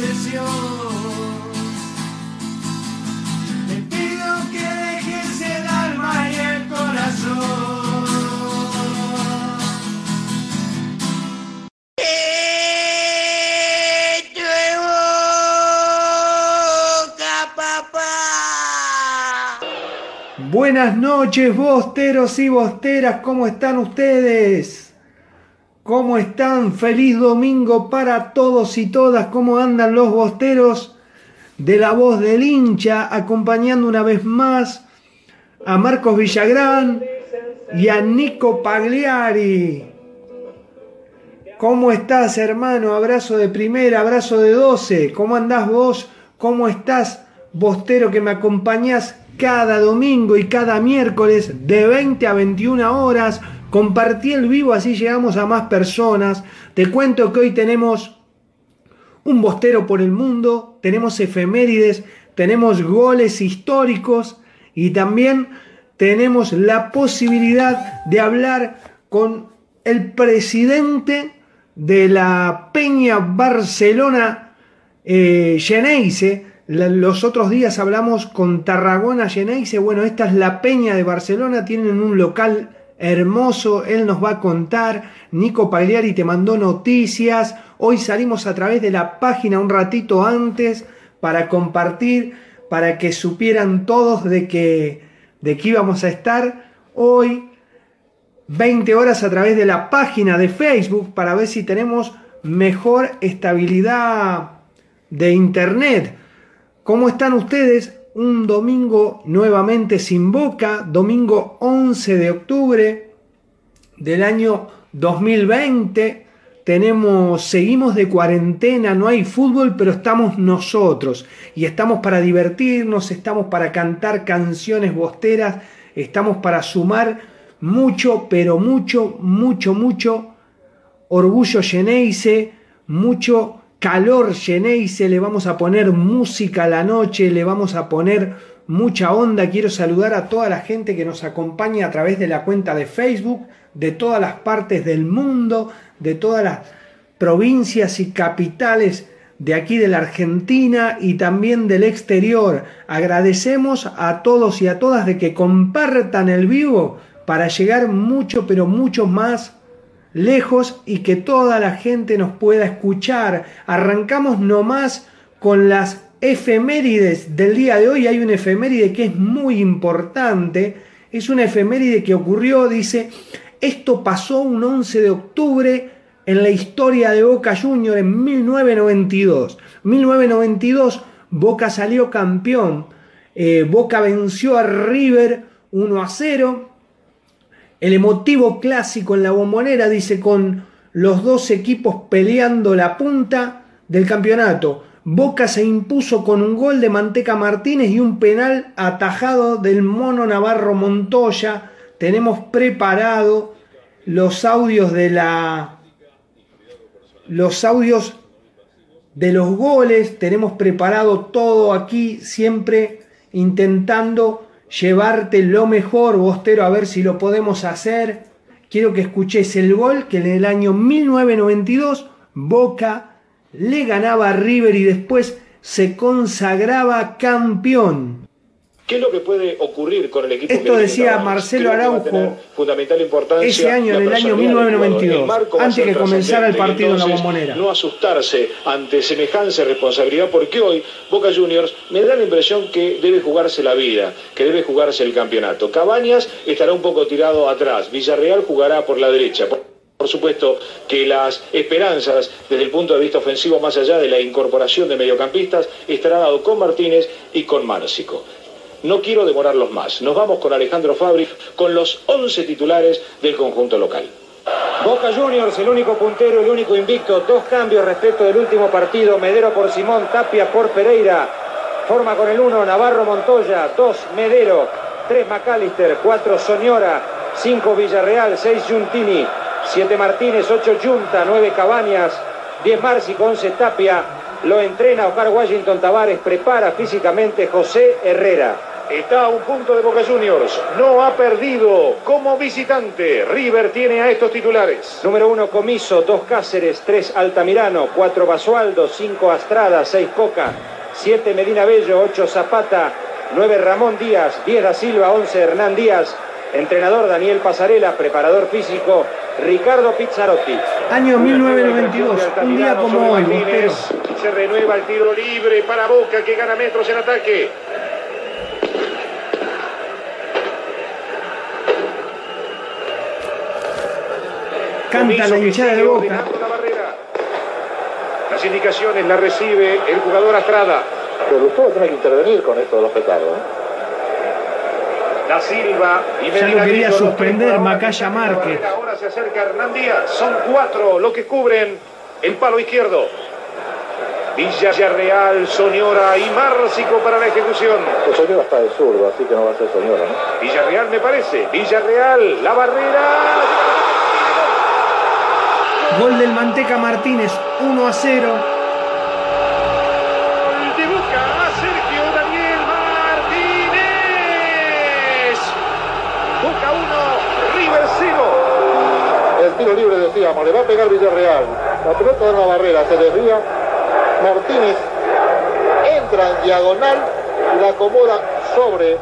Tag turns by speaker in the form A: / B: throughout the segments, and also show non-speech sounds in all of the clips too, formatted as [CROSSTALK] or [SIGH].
A: Obsesión. Te pido que dejes el alma y el corazón.
B: Buenas noches, bosteros y bosteras, ¿cómo están ustedes? ¿Cómo están? Feliz domingo para todos y todas. ¿Cómo andan los bosteros de la voz del hincha? Acompañando una vez más a Marcos Villagrán y a Nico Pagliari. ¿Cómo estás, hermano? Abrazo de primera, abrazo de 12. ¿Cómo andás vos? ¿Cómo estás, bostero que me acompañás cada domingo y cada miércoles de 20 a 21 horas? Compartí el vivo, así llegamos a más personas. Te cuento que hoy tenemos un bostero por el mundo, tenemos efemérides, tenemos goles históricos y también tenemos la posibilidad de hablar con el presidente de la Peña Barcelona eh, Geneise. Los otros días hablamos con Tarragona Geneise. Bueno, esta es la Peña de Barcelona. Tienen un local hermoso. Él nos va a contar. Nico Pagliari te mandó noticias. Hoy salimos a través de la página un ratito antes para compartir, para que supieran todos de que, de que íbamos a estar hoy 20 horas a través de la página de Facebook para ver si tenemos mejor estabilidad de internet. ¿Cómo están ustedes? Un domingo nuevamente sin boca, domingo 11 de octubre del año 2020. Tenemos, seguimos de cuarentena, no hay fútbol, pero estamos nosotros. Y estamos para divertirnos, estamos para cantar canciones bosteras, estamos para sumar mucho, pero mucho, mucho, mucho orgullo Geneise, mucho calor Geneise, le vamos a poner música a la noche, le vamos a poner mucha onda. Quiero saludar a toda la gente que nos acompaña a través de la cuenta de Facebook, de todas las partes del mundo, de todas las provincias y capitales de aquí de la Argentina y también del exterior. Agradecemos a todos y a todas de que compartan el vivo para llegar mucho, pero mucho más lejos y que toda la gente nos pueda escuchar. Arrancamos nomás con las efemérides del día de hoy. Hay una efeméride que es muy importante. Es una efeméride que ocurrió, dice, esto pasó un 11 de octubre en la historia de Boca Junior en 1992. 1992 Boca salió campeón. Eh, Boca venció a River 1 a 0. El emotivo clásico en la bombonera dice con los dos equipos peleando la punta del campeonato. Boca se impuso con un gol de Manteca Martínez y un penal atajado del mono Navarro Montoya. Tenemos preparado los audios de la los audios de los goles, tenemos preparado todo aquí siempre intentando llevarte lo mejor, Bostero, a ver si lo podemos hacer. Quiero que escuches el gol que en el año 1992 Boca le ganaba a River y después se consagraba campeón.
C: ¿Qué es lo que puede ocurrir con el equipo?
B: Esto
C: que
B: decía Marcelo Araujo
C: fundamental importancia
B: ese año, año
C: del jugador.
B: 1992,
C: El marco va a
B: antes que comenzara el partido en la Bombonera.
C: No asustarse ante semejante responsabilidad porque hoy Boca Juniors me da la impresión que debe jugarse la vida, que debe jugarse el campeonato. Cabañas estará un poco tirado atrás, Villarreal jugará por la derecha. Por- por supuesto que las esperanzas desde el punto de vista ofensivo, más allá de la incorporación de mediocampistas, estará dado con Martínez y con Márcico. No quiero demorarlos más. Nos vamos con Alejandro Fabri, con los 11 titulares del conjunto local.
D: Boca Juniors, el único puntero, el único invicto. Dos cambios respecto del último partido. Medero por Simón, Tapia por Pereira. Forma con el 1, Navarro Montoya. 2, Medero. 3, McAllister. 4, Soñora. 5, Villarreal. 6, Giuntini. 7, Martínez. 8, Junta. 9, Cabañas. 10, Márcico. 11, Tapia. Lo entrena Oscar Washington Tavares. Prepara físicamente José Herrera.
C: Está a un punto de Boca Juniors. No ha perdido como visitante. River tiene a estos titulares.
D: Número 1, Comiso, 2 Cáceres, 3 Altamirano, 4 Basualdo, 5 Astrada, 6 Coca, 7 Medina Bello, 8 Zapata, 9 Ramón Díaz, 10 Da Silva, 11 Hernán Díaz, entrenador Daniel Pasarela, preparador físico Ricardo Pizzarotti.
B: Año 1992, un día como hoy.
C: Se renueva el tiro libre para Boca que gana metros en ataque.
B: Canta la hinchada de Boca.
C: la barrera. Las indicaciones las recibe el jugador Astrada.
E: Pero usted tiene que intervenir con esto de los petardos. ¿eh?
C: Da Silva y
B: Ya lo quería suspender Macaya
C: la
B: Márquez.
C: Ahora se acerca Hernán Díaz. Son cuatro los que cubren el palo izquierdo. Villarreal, Soñora y Márcico para la ejecución.
E: El señor está de zurdo, así que no va a ser señora, ¿no?
C: Villarreal me parece. Villarreal, la barrera.
B: Gol del Manteca Martínez, 1 a 0.
C: Gol de Boca, Sergio Daniel Martínez. Boca 1, River 0.
E: El tiro libre decíamos, le va a pegar Villarreal. La pelota de la barrera se desvía. Martínez entra en diagonal y la acomoda sobre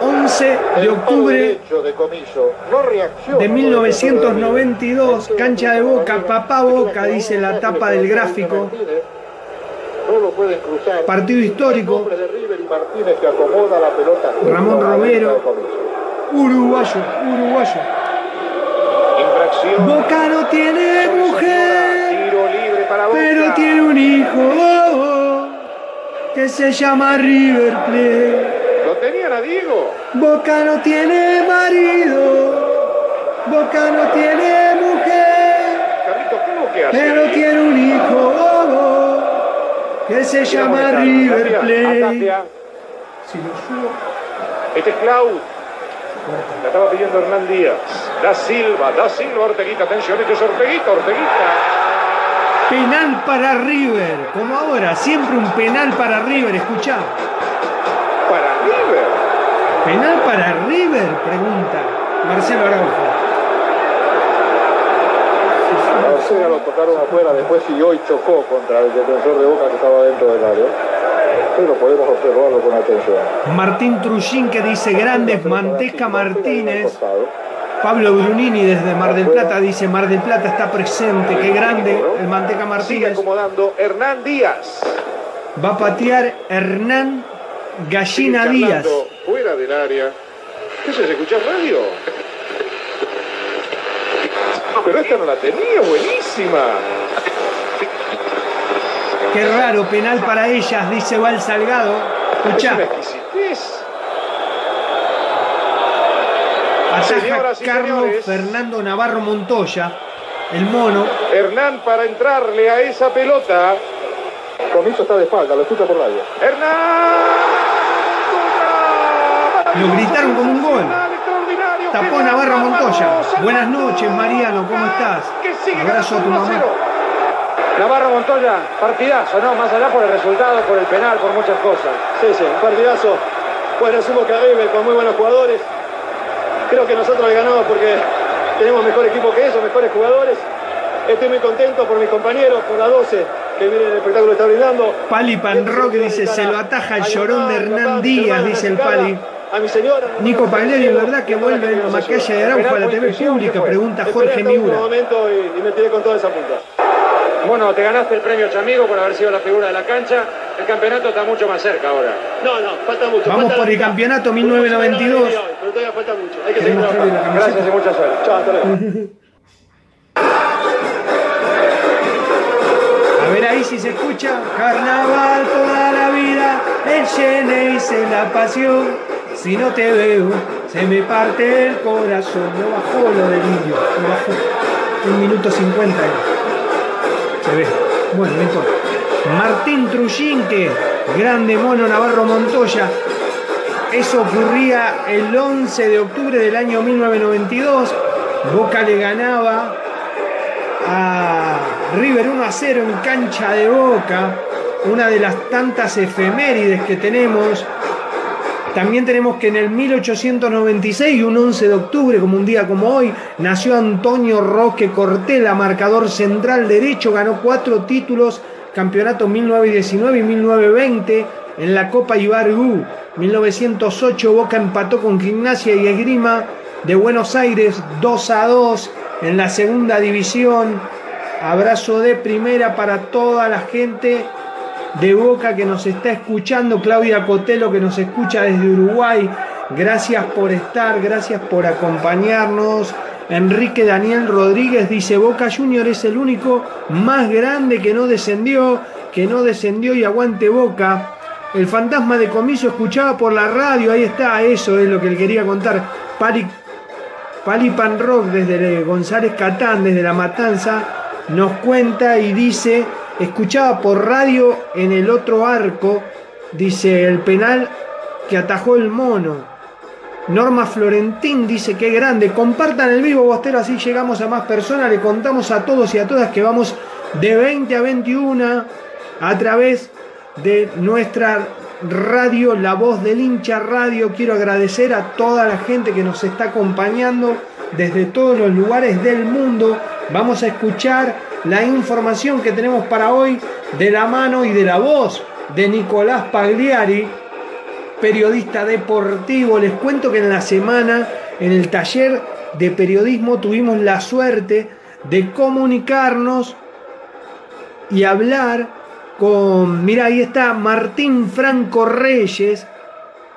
B: 11 de octubre
E: de Comiso. No reacciona.
B: de
E: ¿no?
B: 1992, cancha de Boca, papá Boca, dice la tapa del gráfico. Partido histórico. Ramón Romero. Uruguayo, uruguayo. Boca no tiene mujer, pero tiene un hijo que se llama River Plate.
C: Tenían a Diego.
B: Boca no tiene marido, Boca no tiene mujer,
C: Carlitos, ¿qué es lo que hace?
B: pero
C: ahí?
B: tiene un hijo oh, oh, que se llama River Plate. Si lo subo,
C: Este es Clau. La estaba pidiendo Hernán Díaz. Da Silva, da Silva, Orteguita. Atención, este es Orteguita, Orteguita.
B: penal para River, como ahora, siempre un penal para River, escuchá. ¿Penal para River? Pregunta Marcelo Araujo.
E: Lo tocaron afuera, después siguió y chocó contra el defensor de Boca que estaba dentro del área. Pero podemos observarlo con atención.
B: Martín Trujín que dice grandes, Manteca Martínez. Pablo Brunini desde Mar del Plata dice Mar del Plata está presente, qué grande el Manteca
C: Sigue
B: Martínez.
C: acomodando Hernán Díaz.
B: Va a patear Hernán Gallina
C: Sigue
B: Díaz.
C: Fuera del área. ¿Qué se escucha radio? Pero esta no la tenía, buenísima.
B: Qué raro, penal para ellas, dice Val Salgado.
C: Es una
B: Escuchá, ataja
C: y
B: Carlos
C: señores.
B: Fernando Navarro Montoya, el mono.
C: Hernán para entrarle a esa pelota.
E: Comiso está de espalda, lo escucha por radio.
B: Lo gritaron como un gol. Tapó Navarro Montoya. Buenas noches, Mariano, ¿cómo estás? Abrazo a tu mamá.
D: Navarro Montoya, partidazo, ¿no? Más allá por el resultado, por el penal, por muchas cosas.
E: Sí, sí, un partidazo. Bueno, sumo que arriba con muy buenos jugadores. Creo que nosotros le ganamos porque tenemos mejor equipo que ellos, mejores jugadores. Estoy muy contento por mis compañeros, por la 12 que viene el espectáculo que está brindando.
B: Pali Panrock dice, se lo ataja el llorón de Hernán Díaz, dice el Pali.
E: A mi señora.
B: Nico Pagliari, ¿verdad que vuelve en Macaya de Araujo a la TV pública? Pregunta Jorge Miura.
E: momento y, y me tiré con toda esa punta.
D: Bueno, te ganaste el premio Chamigo por haber sido la figura de la cancha. El campeonato está mucho más cerca ahora.
E: No, no, falta mucho.
B: Vamos
E: falta
B: por
E: la
B: el campeonato
E: Podemos llegar a la
B: 1992.
E: media hoy, Pero todavía falta mucho. Hay que seguir trabajando.
B: la
D: Gracias y mucha suerte.
E: Chao, hasta luego. [LAUGHS]
B: A ver ahí si se escucha. Carnaval toda la vida, el Geneis en la pasión. Si no te veo, se me parte el corazón. No bajó lo del indio, no bajó. Un minuto 50. ahí. Se ve. Bueno, no importa. Martín Trujinque, grande mono Navarro Montoya. Eso ocurría el 11 de octubre del año 1992. Boca le ganaba a River 1 a 0 en cancha de Boca, una de las tantas efemérides que tenemos. También tenemos que en el 1896, un 11 de octubre, como un día como hoy, nació Antonio Roque Cortella, marcador central derecho, ganó cuatro títulos, campeonato 1919 y 1920 en la Copa Ibargú. 1908 Boca empató con Gimnasia y Esgrima de Buenos Aires 2 a 2 en la segunda división. Abrazo de primera para toda la gente de Boca que nos está escuchando, Claudia Cotelo que nos escucha desde Uruguay. Gracias por estar, gracias por acompañarnos. Enrique Daniel Rodríguez dice, Boca Junior es el único más grande que no descendió, que no descendió y aguante Boca. El fantasma de comiso escuchaba por la radio, ahí está, eso es lo que le quería contar. Pali, Pali Rock desde González Catán, desde La Matanza, nos cuenta y dice, escuchaba por radio en el otro arco, dice el penal que atajó el mono. Norma Florentín dice que grande. Compartan el vivo, Bostero, así llegamos a más personas. Le contamos a todos y a todas que vamos de 20 a 21 a través de nuestra radio, La Voz del Hincha Radio. Quiero agradecer a toda la gente que nos está acompañando desde todos los lugares del mundo. Vamos a escuchar la información que tenemos para hoy de la mano y de la voz de Nicolás Pagliari, periodista deportivo. Les cuento que en la semana, en el taller de periodismo, tuvimos la suerte de comunicarnos y hablar con, mira, ahí está Martín Franco Reyes.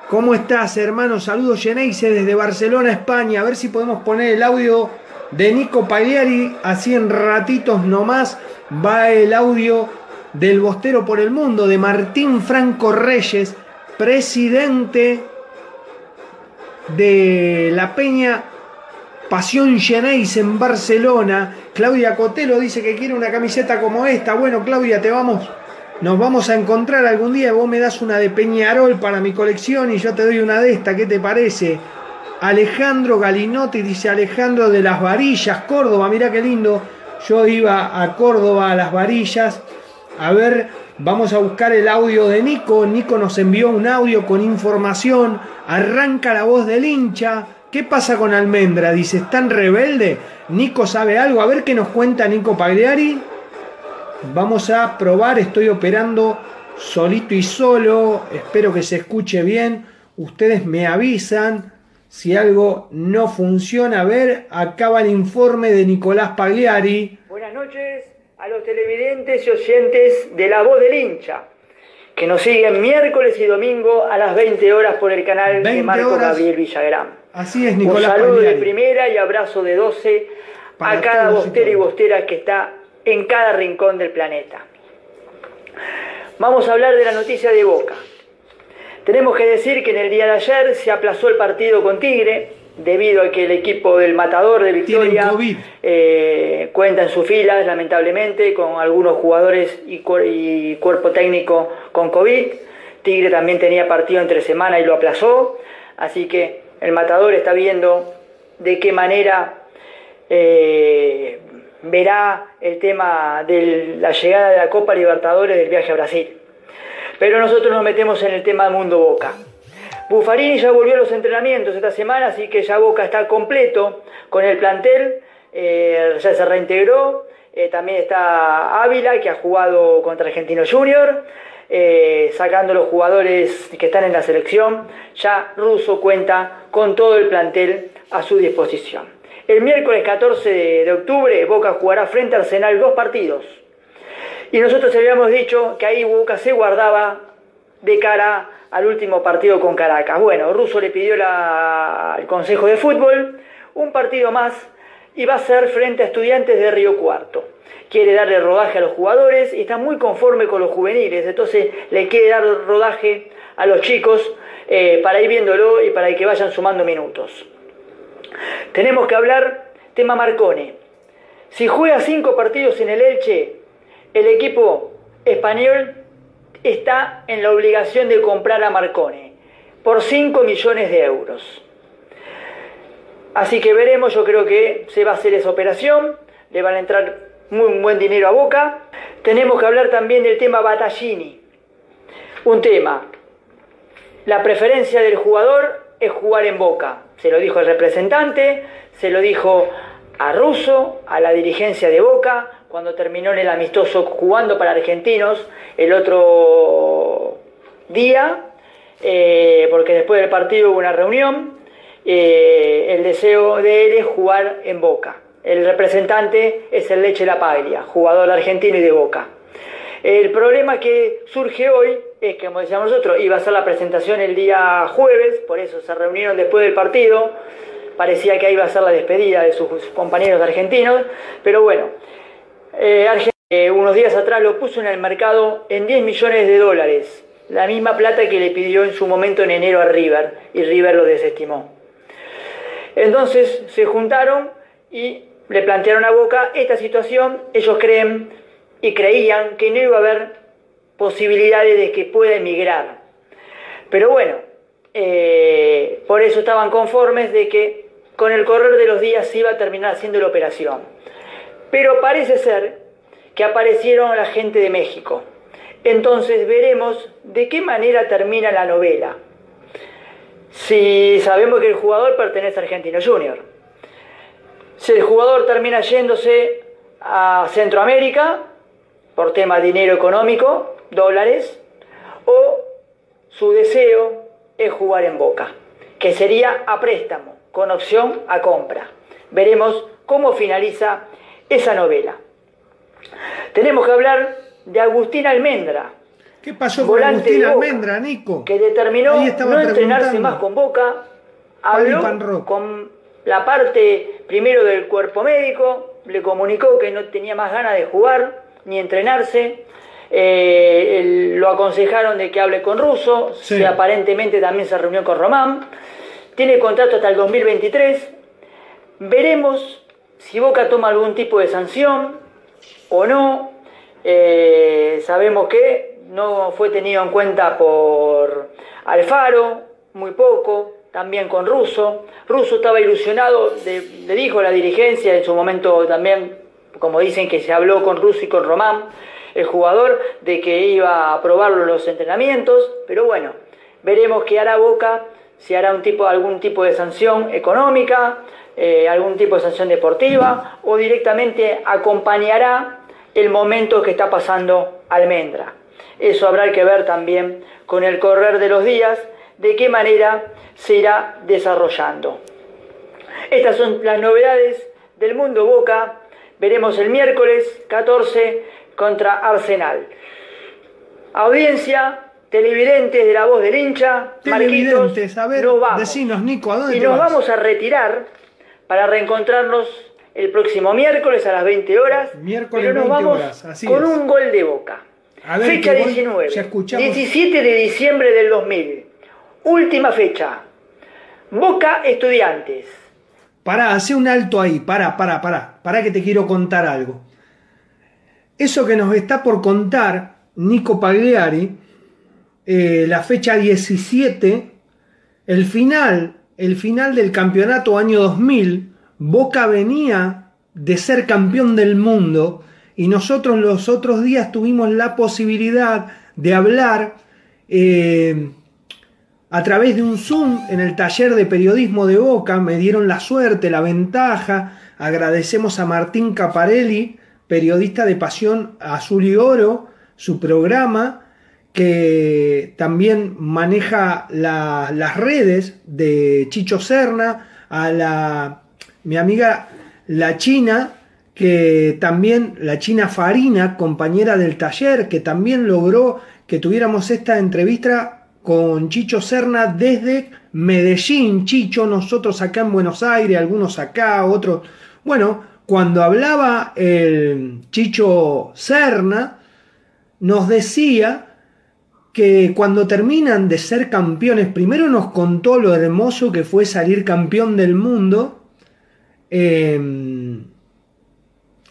B: ¿Cómo estás, hermano? Saludos, Geneise, desde Barcelona, España. A ver si podemos poner el audio de Nico Pagliari. Así en ratitos nomás va el audio del Bostero por el Mundo, de Martín Franco Reyes, presidente de la Peña Pasión Geneis en Barcelona. Claudia Cotelo dice que quiere una camiseta como esta. Bueno, Claudia, te vamos, nos vamos a encontrar algún día. Vos me das una de Peñarol para mi colección y yo te doy una de esta. ¿Qué te parece? Alejandro Galinotti dice Alejandro de las Varillas, Córdoba. Mirá qué lindo. Yo iba a Córdoba a las Varillas. A ver, vamos a buscar el audio de Nico. Nico nos envió un audio con información. Arranca la voz del hincha. ¿Qué pasa con Almendra? Dice, ¿están rebelde? Nico sabe algo. A ver qué nos cuenta Nico Pagliari. Vamos a probar. Estoy operando solito y solo. Espero que se escuche bien. Ustedes me avisan si algo no funciona. A ver, acaba el informe de Nicolás Pagliari.
F: Buenas noches a los televidentes y oyentes de La Voz del Hincha, que nos siguen miércoles y domingo a las 20 horas por el canal de
B: 20
F: Marco
B: horas.
F: Gabriel Villagrán.
B: Así es,
F: Un
B: Nicolás
F: saludo de primera y abrazo de 12
B: Para
F: a cada bostero y bostera que está en cada rincón del planeta. Vamos a hablar de la noticia de Boca. Tenemos que decir que en el día de ayer se aplazó el partido con Tigre debido a que el equipo del Matador de Victoria eh, cuenta en sus filas, lamentablemente, con algunos jugadores y, cuer- y cuerpo técnico con COVID. Tigre también tenía partido entre semana y lo aplazó. Así que el Matador está viendo de qué manera eh, verá el tema de la llegada de la Copa Libertadores del viaje a Brasil. Pero nosotros nos metemos en el tema mundo Boca. Buffarini ya volvió a los entrenamientos esta semana, así que ya Boca está completo con el plantel, eh, ya se reintegró. Eh, también está Ávila, que ha jugado contra Argentino Junior, eh, sacando los jugadores que están en la selección. Ya Russo cuenta con todo el plantel a su disposición. El miércoles 14 de, de octubre, Boca jugará frente a Arsenal dos partidos. Y nosotros habíamos dicho que ahí Boca se guardaba de cara al último partido con Caracas. Bueno, Russo le pidió al Consejo de Fútbol un partido más y va a ser frente a estudiantes de Río Cuarto. Quiere darle rodaje a los jugadores y está muy conforme con los juveniles, entonces le quiere dar rodaje a los chicos eh, para ir viéndolo y para que vayan sumando minutos. Tenemos que hablar tema Marcone. Si juega cinco partidos en el Elche, el equipo español está en la obligación de comprar a Marcone por 5 millones de euros. Así que veremos, yo creo que se va a hacer esa operación, le van a entrar muy buen dinero a Boca. Tenemos que hablar también del tema Battaglini. Un tema, la preferencia del jugador es jugar en Boca. Se lo dijo el representante, se lo dijo a Russo, a la dirigencia de Boca, cuando terminó en el amistoso jugando para argentinos el otro día, eh, porque después del partido hubo una reunión, eh, el deseo de él es jugar en Boca. El representante es el Leche La Paglia, jugador argentino y de Boca. El problema que surge hoy es que, como decíamos nosotros, iba a ser la presentación el día jueves, por eso se reunieron después del partido, parecía que ahí iba a ser la despedida de sus compañeros argentinos, pero bueno, eh, Argen- eh, unos días atrás lo puso en el mercado en 10 millones de dólares, la misma plata que le pidió en su momento en enero a River, y River lo desestimó. Entonces se juntaron y le plantearon a Boca esta situación. Ellos creen y creían que no iba a haber posibilidades de que pueda emigrar. Pero bueno, eh, por eso estaban conformes de que con el correr de los días se iba a terminar haciendo la operación. Pero parece ser que aparecieron la gente de México. Entonces veremos de qué manera termina la novela. Si sabemos que el jugador pertenece a Argentino Junior. Si el jugador termina yéndose a Centroamérica por tema de dinero económico, dólares, o su deseo es jugar en Boca, que sería a préstamo, con opción a compra. Veremos cómo finaliza esa novela. Tenemos que hablar de Agustín Almendra,
B: ¿Qué pasó con Agustín
F: Boca,
B: Almendra, Nico?
F: que determinó no entrenarse más con Boca, habló con la parte primero del cuerpo médico, le comunicó que no tenía más ganas de jugar ni entrenarse, eh, lo aconsejaron de que hable con Russo,
B: Sí.
F: que aparentemente también se reunió con Román, tiene contrato hasta el 2023, veremos si Boca toma algún tipo de sanción o no, Eh, sabemos que no fue tenido en cuenta por Alfaro, muy poco, también con Russo. Russo estaba ilusionado, le, dijo la dirigencia en su momento también, como dicen que se habló con Russo y con Román, el jugador, de que iba a probarlo en los entrenamientos, pero bueno, veremos qué hará Boca, si hará un tipo, algún tipo de sanción económica, eh, algún tipo de sanción deportiva, o directamente acompañará el momento que está pasando Almendra. Eso habrá que ver también con el correr de los días, de qué manera se irá desarrollando. Estas son las novedades del mundo Boca. Veremos el miércoles 14 contra Arsenal. Audiencia, televidentes de la voz del hincha,
B: Televidentes,
F: Marquitos,
B: a ver,
F: nos vamos.
B: decinos, Nico, ¿a dónde
F: Y
B: te
F: nos
B: vas?
F: vamos a retirar para reencontrarnos el próximo miércoles a las 20 horas.
B: Miércoles
F: pero nos
B: 20
F: vamos
B: horas, así
F: con
B: es.
F: un gol de boca.
B: A ver,
F: fecha
B: qué gol,
F: 19.
B: ya escuchamos.
F: 17 de diciembre del 2000. Última fecha. Boca Estudiantes.
B: Pará, hace un alto ahí, pará, pará, pará, pará que te quiero contar algo. Eso que nos está por contar Nico Pagliari, eh, la fecha 17, el final, el final del campeonato año 2000, Boca venía de ser campeón del mundo y nosotros los otros días tuvimos la posibilidad de hablar eh, a través de un Zoom en el taller de periodismo de Boca, me dieron la suerte, la ventaja, agradecemos a Martín Caparelli, periodista de Pasión Azul y Oro, su programa, que también maneja las redes de Chicho Serna, a la, mi amiga la China, que también, la China Farina, compañera del taller, que también logró que tuviéramos esta entrevista con Chicho Serna desde Medellín, Chicho, nosotros acá en Buenos Aires, algunos acá, otros. Bueno, cuando hablaba el Chicho Serna, nos decía que cuando terminan de ser campeones, primero nos contó lo hermoso que fue salir campeón del mundo en,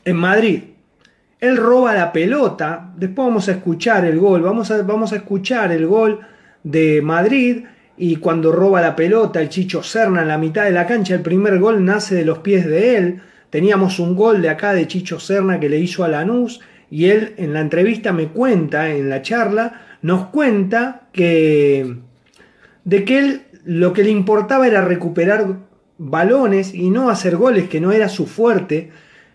B: en Madrid. Él roba la pelota, después vamos a escuchar el gol, vamos a, vamos a escuchar el gol de Madrid y cuando roba la pelota el Chicho Serna en la mitad de la cancha, el primer gol nace de los pies de él. Teníamos un gol de acá de Chicho Serna que le hizo a Lanús y él en la entrevista me cuenta, en la charla, nos cuenta que de que él lo que le importaba era recuperar balones y no hacer goles, que no era su fuerte,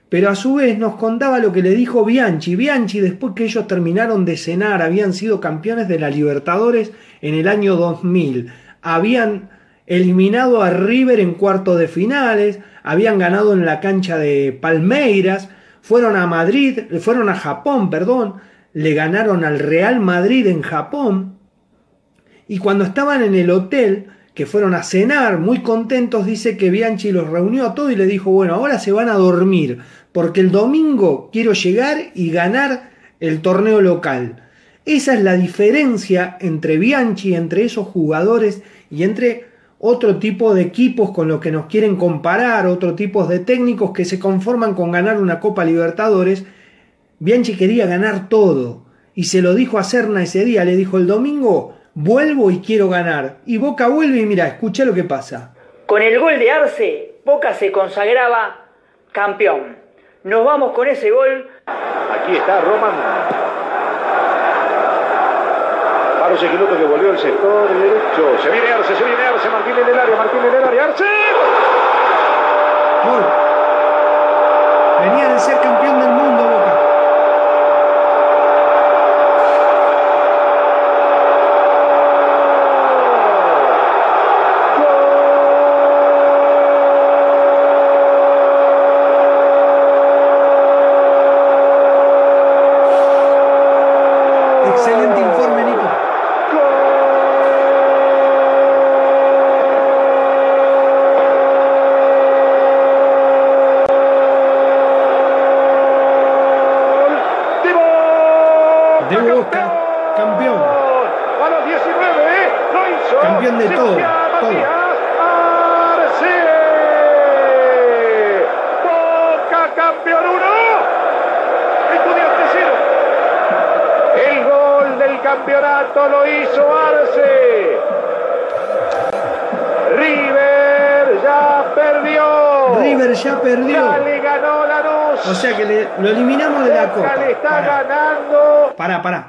B: pero a su vez nos contaba lo que le dijo Bianchi. Bianchi, después que ellos terminaron de cenar, habían sido campeones de la Libertadores en el año 2000. Habían eliminado a River en cuarto de finales, habían ganado en la cancha de Palmeiras, fueron a Madrid, fueron a Japón, perdón, le ganaron al Real Madrid en Japón. Y cuando estaban en el hotel, que fueron a cenar muy contentos, dice que Bianchi los reunió a todos y le dijo, bueno, ahora se van a dormir, porque el domingo quiero llegar y ganar el torneo local. Esa es la diferencia entre Bianchi, entre esos jugadores y entre otro tipo de equipos con los que nos quieren comparar, otro tipo de técnicos que se conforman con ganar una Copa Libertadores. Bianchi quería ganar todo y se lo dijo a Serna ese día, le dijo el domingo vuelvo y quiero ganar. Y Boca vuelve y mira, escucha lo que pasa.
F: Con el gol de Arce, Boca se consagraba campeón. Nos vamos con ese gol.
C: Aquí está Roman. Paro Sequiloto que volvió el sector derecho. Se viene Arce, se viene Arce. Martín en el área, Martín en el área. Arce.
B: Gol. Venía de ser campeón del mundo Boca. Excelente informe, Nico.
C: De Boca.
B: De Boca, campeón.
C: A los 19, ¿eh? Lo hizo.
B: Campeón de todo,
C: Sebastián
B: todo.
C: Matías Arce. Boca campeón 1. Estudiantes 0. El gol del campeonato lo hizo Arce. River ya perdió.
B: River ya perdió.
C: Ya le ganó Lanús.
B: O sea que le- lo eliminamos de la
C: Boca
B: copa.
C: le está
B: Pará.
C: ganando.
B: Pará, pará.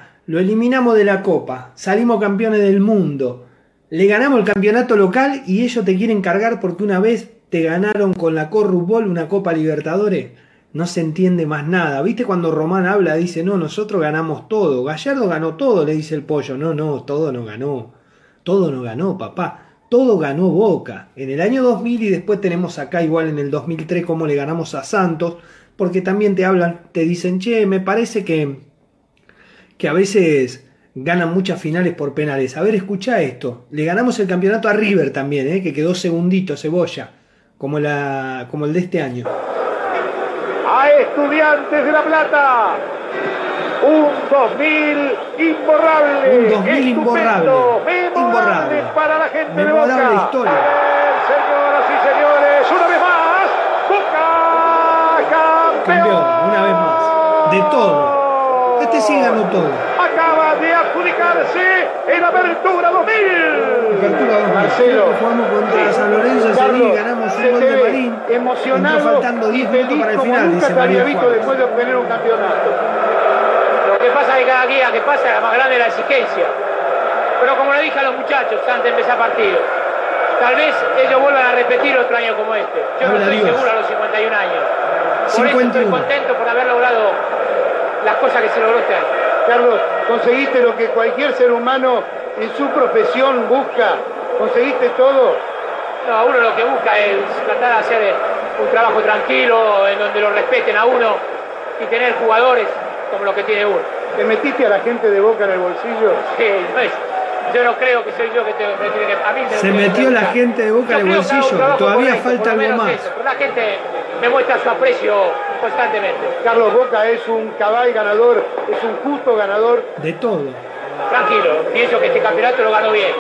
B: De la copa. Salimos campeones del mundo. Le ganamos el campeonato local y ellos te quieren cargar porque una vez te ganaron con la Corrupbol una Copa Libertadores. No se entiende más nada. ¿Viste cuando Román habla? Dice, no, nosotros ganamos todo. Gallardo ganó todo, le dice el pollo. No, no, todo no ganó. Todo no ganó, papá. Todo ganó Boca. En el año 2000 y después tenemos acá igual en el 2003 cómo le ganamos a Santos. Porque también te hablan, te dicen, che, me parece que que a veces ganan muchas finales por penales. A ver, escucha esto. Le ganamos el campeonato a River también, ¿eh? que quedó segundito, cebolla, como, la, como el de este año.
C: A Estudiantes de La Plata. Un 2000 imborrable.
B: Un 2000 imborrable.
C: Memorable
B: imborrable.
C: para la gente de Boca.
B: historia.
C: Señoras y señores, una vez más, Boca campeón. campeón.
B: Una vez más. De todo. Este sí ganó todo.
G: Adjudicarse en Apertura 2000.
B: Apertura 2000.
G: Marcelo.
B: Jugamos contra
G: Sí.
B: San Lorenzo y ganamos un gol de Marín.
G: Emocionado
B: faltando 10
G: y
B: minutos para el
G: como
B: final,
G: nunca
B: dice
G: te había visto después de obtener un campeonato.
H: Lo que pasa es que cada día que pasa la más grande es la exigencia. Pero como le dije a los muchachos antes de empezar partido, tal vez ellos vuelvan a repetir otro año como este. Yo no
B: Habla
H: estoy
B: Dios.
H: seguro a los 51 años. Por eso
B: 51.
H: estoy contento por haber logrado las cosas que se logró este año.
G: Carlos, conseguiste lo que cualquier ser humano en su profesión busca. Conseguiste todo.
H: No, uno lo que busca es tratar de hacer un trabajo tranquilo, en donde lo respeten a uno y tener jugadores como los que tiene uno.
G: ¿Te metiste a la gente de boca en el bolsillo?
H: Sí, no es- yo no creo que soy yo que te, me tiene que... A mí me
B: Se
H: que
B: metió la gente de Boca
H: Yo
B: en el bolsillo, todavía falta algo más.
H: eso, la gente me muestra su aprecio constantemente.
G: Carlos Boca es un cabal ganador, es un justo ganador.
B: De todo.
H: Tranquilo, pienso que este campeonato lo ganó bien.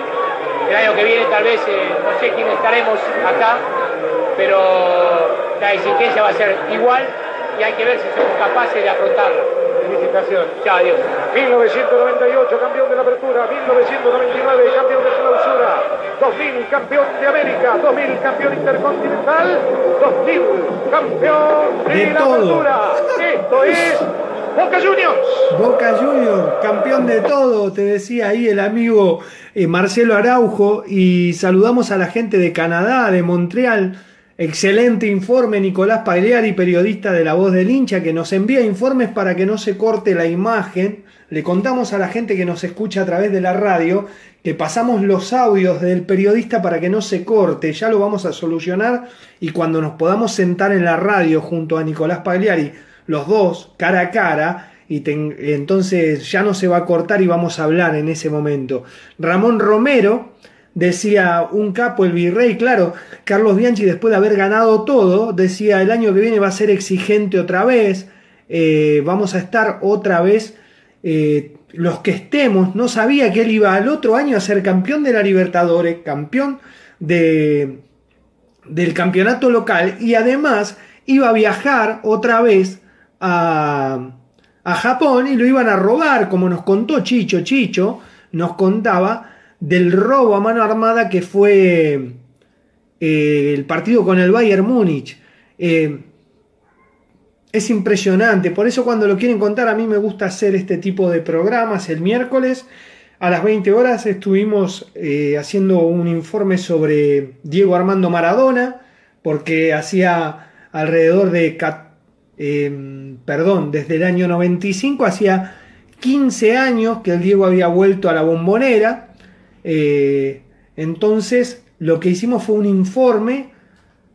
H: El año que viene tal vez, eh, no sé quién estaremos acá, pero la exigencia va a ser igual y hay que ver si somos capaces de afrontarla.
G: Felicitaciones.
H: Chao, adiós.
G: 1998 campeón de la apertura, 1999 campeón de clausura, 2000 campeón de América, 2000 campeón intercontinental, 2000 campeón de,
B: De
G: la
B: todo.
G: apertura. Esto es Boca Juniors.
B: Boca Junior, campeón de todo, te decía ahí el amigo eh, Marcelo Araujo. Y saludamos a la gente de Canadá, de Montreal. Excelente informe, Nicolás Pagliari, periodista de La Voz del Hincha, que nos envía informes para que no se corte la imagen. Le contamos a la gente que nos escucha a través de la radio que pasamos los audios del periodista para que no se corte. Ya lo vamos a solucionar y cuando nos podamos sentar en la radio junto a Nicolás Pagliari, los dos, cara a cara, y entonces ya no se va a cortar y vamos a hablar en ese momento. Ramón Romero decía un capo, el virrey, claro, Carlos Bianchi después de haber ganado todo, decía el año que viene va a ser exigente otra vez, eh, vamos a estar otra vez eh, los que estemos, no sabía que él iba al otro año a ser campeón de la Libertadores, campeón de, del campeonato local y además iba a viajar otra vez a, a Japón y lo iban a robar, como nos contó Chicho. Chicho nos contaba del robo a mano armada que fue eh, el partido con el Bayern Múnich. Eh, es impresionante, por eso cuando lo quieren contar a mí me gusta hacer este tipo de programas. El miércoles a las 20 horas estuvimos eh, haciendo un informe sobre Diego Armando Maradona, porque hacía alrededor de, perdón, desde el año 95, hacía 15 años que el Diego había vuelto a la bombonera. Eh, entonces lo que hicimos fue un informe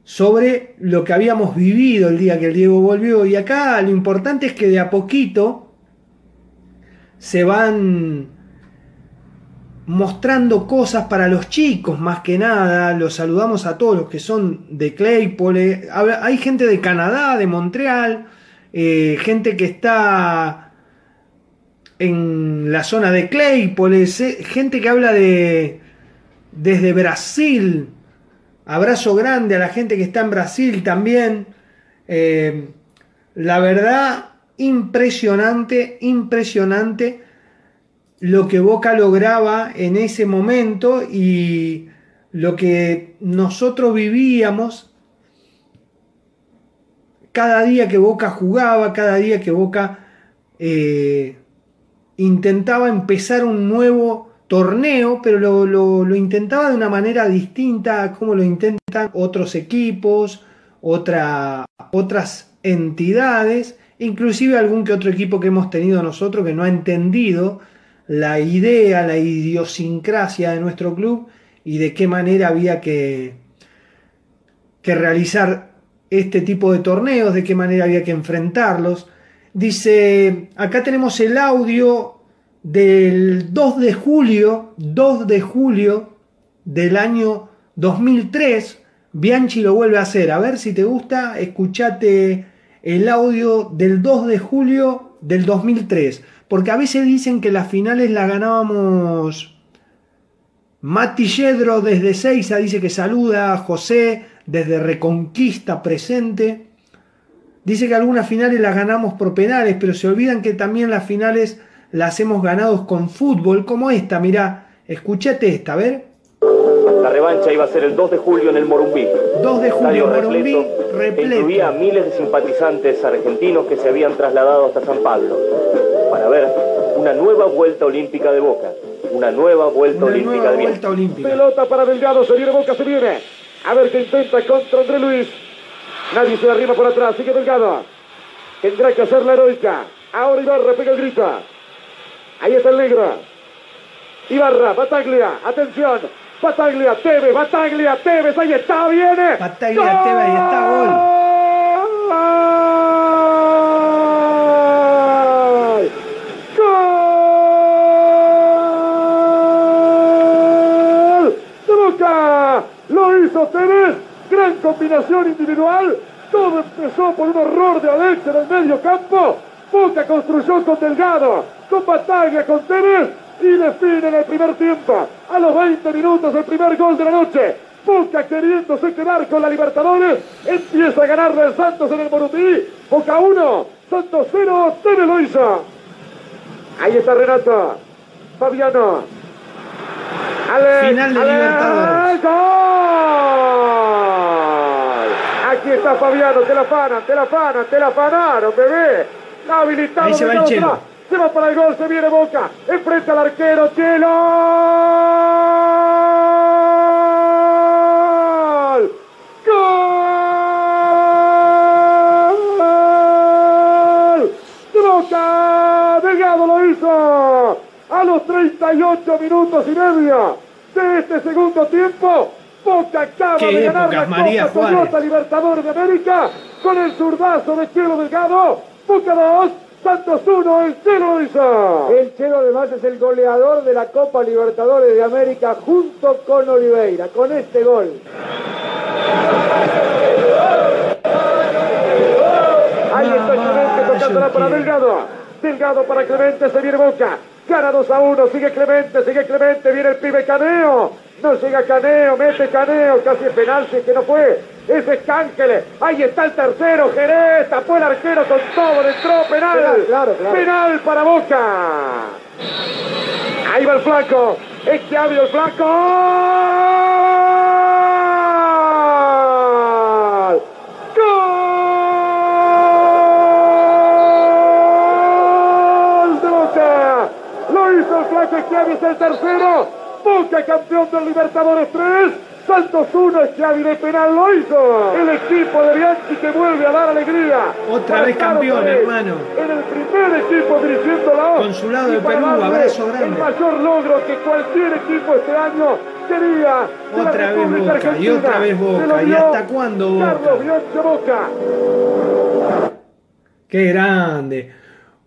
B: sobre lo que habíamos vivido el día que el Diego volvió. Y acá lo importante es que de a poquito se van mostrando cosas para los chicos más que nada. Los saludamos a todos los que son de Claypole. Habla- Hay gente de Canadá, de Montreal, eh, gente que está en la zona de Claypole, se- gente que habla de desde Brasil. Abrazo grande a la gente que está en Brasil también. Eh, la verdad, impresionante, impresionante lo que Boca lograba en ese momento y lo que nosotros vivíamos cada día que Boca jugaba, cada día que Boca eh, intentaba empezar un nuevo torneo, pero lo, lo- intentaba de una manera distinta a como lo intentan otros equipos, otra- otras entidades, inclusive algún que otro equipo que hemos tenido nosotros que no ha entendido la idea, la idiosincrasia de nuestro club y de qué manera había que, que realizar este tipo de torneos, de qué manera había que enfrentarlos. Dice, acá tenemos el audio del 2 de julio, 2 de julio del año 2003. Bianchi lo vuelve a hacer. A ver si te gusta, escuchate el audio del 2 de julio del 2003. Porque a veces dicen que las finales las ganábamos Mati Yedro desde Seiza dice que saluda a José desde Reconquista presente. Dice que algunas finales las ganamos por penales, pero se olvidan que también las finales las hemos ganado con fútbol, como esta, mirá, escúchate esta, a ver.
I: La revancha iba a ser el 2 de julio en el Morumbí.
B: 2 de julio, Morumbí,
I: repleto,
B: repleto.
I: incluía a miles de simpatizantes argentinos que se habían trasladado hasta San Pablo para ver una nueva vuelta olímpica de Boca, una nueva vuelta
B: Una
I: olímpica
B: nueva
I: de
B: vuelta olímpica.
J: Pelota para Delgado, se viene Boca, se viene. A ver qué intenta contra André Luis. Nadie se arriba por atrás, sigue Delgado. Tendrá que hacer la heroica. Ahora Ibarra pega el grito. Ahí está el negro. Ibarra, Bataglia, atención. Bataglia, Tevez, Bataglia, Tevez, ahí está, viene.
B: Bataglia, Tevez, ahí está,
J: gol. ¡Gol! ¡De Boca! Lo hizo Tevez. Gran combinación individual. Todo empezó por un error de Alex en el medio campo. Boca construyó con Delgado, con Bataglia, con Tevez y define en el primer tiempo. A los 20 minutos el primer gol de la noche. Boca queriéndose quedar con la Libertadores. Empieza a ganarle el Santos en el Morumbí. Boca 1, Santos 0, Tevez lo hizo. Ahí está Renato. Fabiano. Ale,
B: Final de Libertadores.
J: ¡Gol! Fabiano, te la afanan, te la afanan, te la afanaron, bebé. Está habilitado.
B: Ahí se va el.
J: Se va para el gol, se viene Boca. Enfrenta al arquero, Chelo. ¡Gol! ¡Gol! Delgado lo hizo. A los 38 minutos y medio de este segundo tiempo. Boca acaba
B: Qué
J: de ganar
B: épocas,
J: la
B: María
J: Copa
B: Juárez.
J: Toyota Libertadores de América con el zurdazo de Chelo Delgado. Boca 2, Santos 1, el Chelo lo hizo.
D: El Chelo además es el goleador de la Copa Libertadores de América junto con Oliveira, con este gol.
J: Ahí está Clemente tocándola para Delgado. Delgado para Clemente, se viene Boca. Gana 2 a 1, sigue Clemente, sigue Clemente, viene el pibe Caneo. No llega Caneo, mete Caneo, casi es penal, si es que no fue. Ese es Cángele. Ahí está el tercero, Jerez, tapó el arquero con todo, entró penal.
D: Penal, claro, claro.
J: Penal para Boca. Ahí va el flaco. Es que abre el flaco. ¡Gol! ¡Gol de Boca! Lo hizo el flaco Esquiavi, es el tercero. Boca campeón del Libertadores 3. Santos 1, Esquiavi de penal lo hizo. El equipo de Bianchi que vuelve a dar alegría.
B: Otra vez campeón, hermano.
J: En el primer equipo dirigiendo la O.
B: Consulado de Perú, abrazo grande.
J: El mayor logro que cualquier equipo este año quería.
B: Otra vez Boca, y otra vez Boca. ¿Y hasta cuándo Boca?
J: Carlos Bianchi Boca.
B: Qué grande.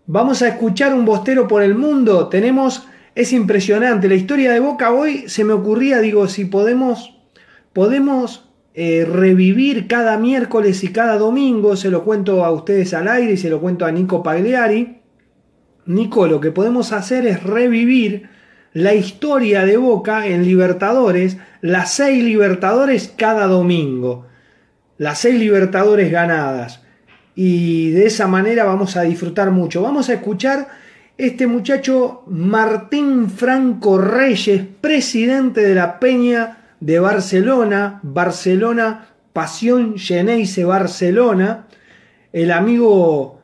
B: Vamos a escuchar un bostero por el mundo. Tenemos, es impresionante. La historia de Boca hoy se me ocurría, digo, si podemos, podemos eh, revivir cada miércoles y cada domingo, se lo cuento a ustedes al aire y se lo cuento a Nico Pagliari. Nico, lo que podemos hacer es revivir la historia de Boca en Libertadores, las seis Libertadores cada domingo, las seis Libertadores ganadas y de esa manera vamos a disfrutar mucho. Vamos a escuchar este muchacho Martín Franco Reyes, presidente de la Peña de Barcelona, Barcelona, Pasión Geneise Barcelona. El amigo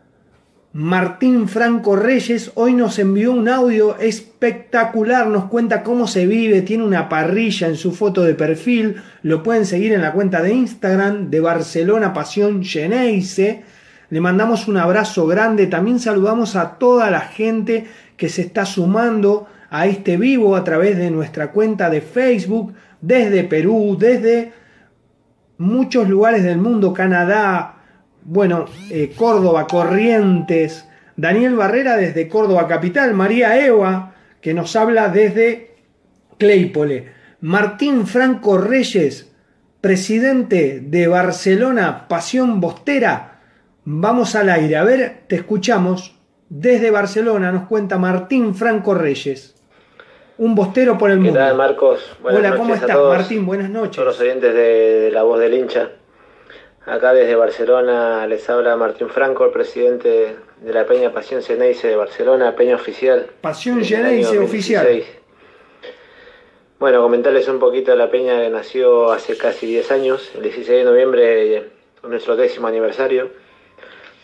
B: Martín Franco Reyes hoy nos envió un audio espectacular, nos cuenta cómo se vive, tiene una parrilla en su foto de perfil, lo pueden seguir en la cuenta de Instagram de Barcelona Pasión Geneise. Le mandamos un abrazo grande, también saludamos a toda la gente que se está sumando a este vivo a través de nuestra cuenta de Facebook, desde Perú, desde muchos lugares del mundo, Canadá, bueno, eh, Córdoba, Corrientes, Daniel Barrera desde Córdoba Capital, María Eva, que nos habla desde Claypole, Martín Franco Reyes, presidente de Barcelona, Pasión Bostera. Vamos al aire, a ver, te escuchamos. Desde Barcelona nos cuenta Martín Franco Reyes, un bostero por el
K: ¿Qué
B: mundo.
K: tal, Marcos? Buenas
B: Hola,
K: noches
B: ¿cómo
K: a
B: estás,
K: todos,
B: Martín? Buenas noches.
K: todos los oyentes de, de La Voz del Hincha. Acá desde Barcelona les habla Martín Franco, el presidente de la Peña Pasión Ceneice de Barcelona, Peña Oficial.
B: Pasión
K: año
B: Oficial.
K: 2016. Bueno, comentarles un poquito de la Peña que nació hace casi 10 años, el 16 de noviembre, nuestro décimo aniversario.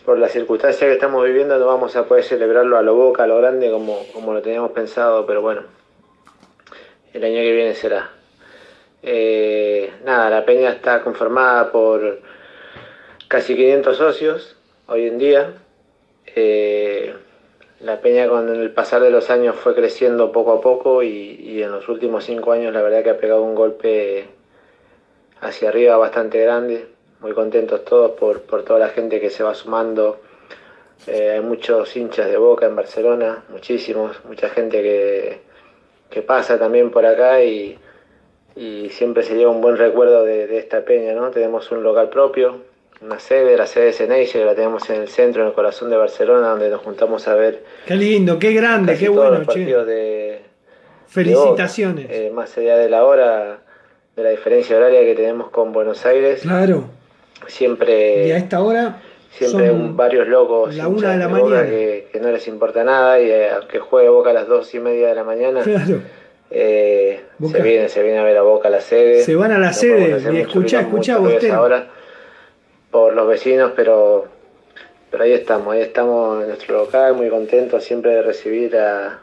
K: Por las circunstancias que estamos viviendo no vamos a poder celebrarlo a lo boca, a lo grande como, como lo teníamos pensado, pero bueno, el año que viene será. Eh, nada, la peña está conformada por casi 500 socios hoy en día. Eh, la peña con el pasar de los años fue creciendo poco a poco y, y en los últimos cinco años la verdad que ha pegado un golpe hacia arriba bastante grande. Muy contentos todos por, por toda la gente que se va sumando. Eh, hay muchos hinchas de boca en Barcelona, muchísimos, mucha gente que, que pasa también por acá y, y siempre se lleva un buen recuerdo de, de esta peña, ¿no? Tenemos un local propio, una sede, la sede de Ceneice, que la tenemos en el centro, en el corazón de Barcelona, donde nos juntamos a ver
B: Qué lindo, qué grande,
K: casi
B: qué
K: todos
B: bueno,
K: los
B: che.
K: partidos de, de
B: Felicitaciones.
K: Boca. Eh, más allá de la hora, de la diferencia horaria que tenemos con Buenos Aires,
B: Claro.
K: Siempre
B: Y a esta hora
K: Siempre
B: son
K: varios locos
B: la una de la mañana.
K: que, que no les importa nada y eh, aunque juegue Boca a las dos y media de la mañana
B: Claro.
K: eh, se viene se viene a ver a Boca a la sede
B: Se van a la
K: No
B: sede y escuchá, escuchá,
K: mucho ruido a esa
B: Bostero.
K: hora por los vecinos pero pero ahí estamos ahí estamos en nuestro local muy contentos siempre de recibir a,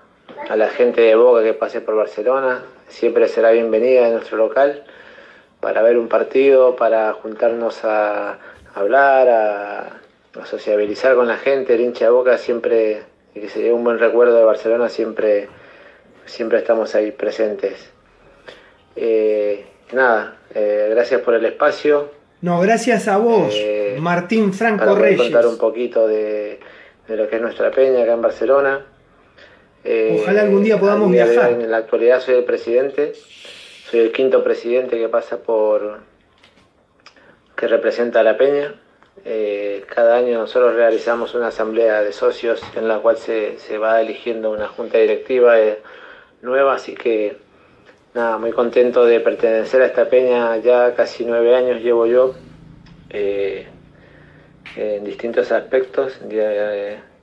K: a la gente de Boca que pase por Barcelona siempre será bienvenida en nuestro local para ver un partido, para juntarnos a hablar, a, a sociabilizar con la gente. El hincha de Boca siempre, y que se lleve un buen recuerdo de Barcelona, siempre, siempre estamos ahí presentes. Eh, nada, eh, gracias por el espacio.
B: No, gracias a vos,
K: Eh,
B: Martín
K: Para
B: Franco
K: poder
B: Reyes.
K: contar un poquito de, de lo que es nuestra peña acá en Barcelona. Eh,
B: Ojalá algún día podamos
K: día de
B: viajar.
K: En la actualidad soy el presidente, soy el quinto presidente que pasa por que representa a la peña. Eh, cada año nosotros realizamos una asamblea de socios en la cual se, se va eligiendo una junta directiva eh, nueva, así que nada, muy contento de pertenecer a esta peña, ya casi nueve años llevo yo eh, en distintos aspectos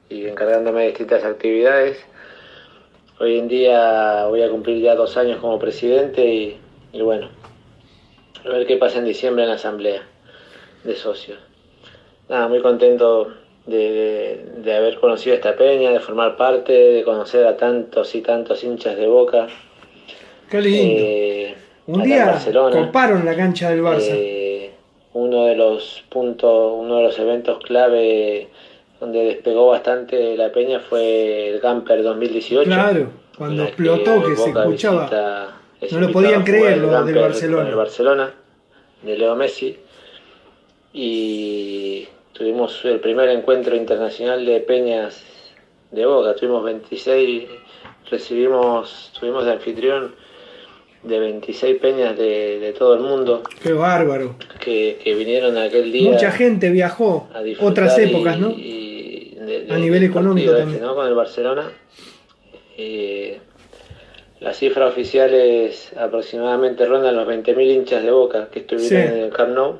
K: y encargándome de distintas actividades. Hoy en día voy a cumplir ya dos años como presidente y, y bueno, a ver qué pasa en diciembre en la asamblea de socios. Nada, muy contento de, de- de haber conocido esta peña, de formar parte, de conocer a tantos y tantos hinchas de boca.
B: Qué lindo.
K: Eh,
B: Un día coparon la cancha del Barça.
K: Eh, uno de los puntos, uno de los eventos clave donde despegó bastante la peña fue el Camper 2018.
B: claro, cuando explotó que se escuchaba.
K: visita- es
B: No lo podían creer los del Barcelona.
K: el Barcelona, de Leo Messi. Y tuvimos el primer encuentro internacional de peñas de Boca. Tuvimos 26, recibimos, tuvimos de anfitrión de 26 peñas de, de todo el mundo
B: Qué bárbaro.
K: que, que vinieron aquel día.
B: Mucha gente viajó.
K: a
B: Otras
K: y-
B: épocas, ¿no?
K: y de-
B: A nivel económico también.
K: este, ¿no? Con el Barcelona. Eh, la cifra oficial es aproximadamente rondan los 20.000 hinchas de Boca que estuvieron
B: Sí.
K: en el Camp Nou.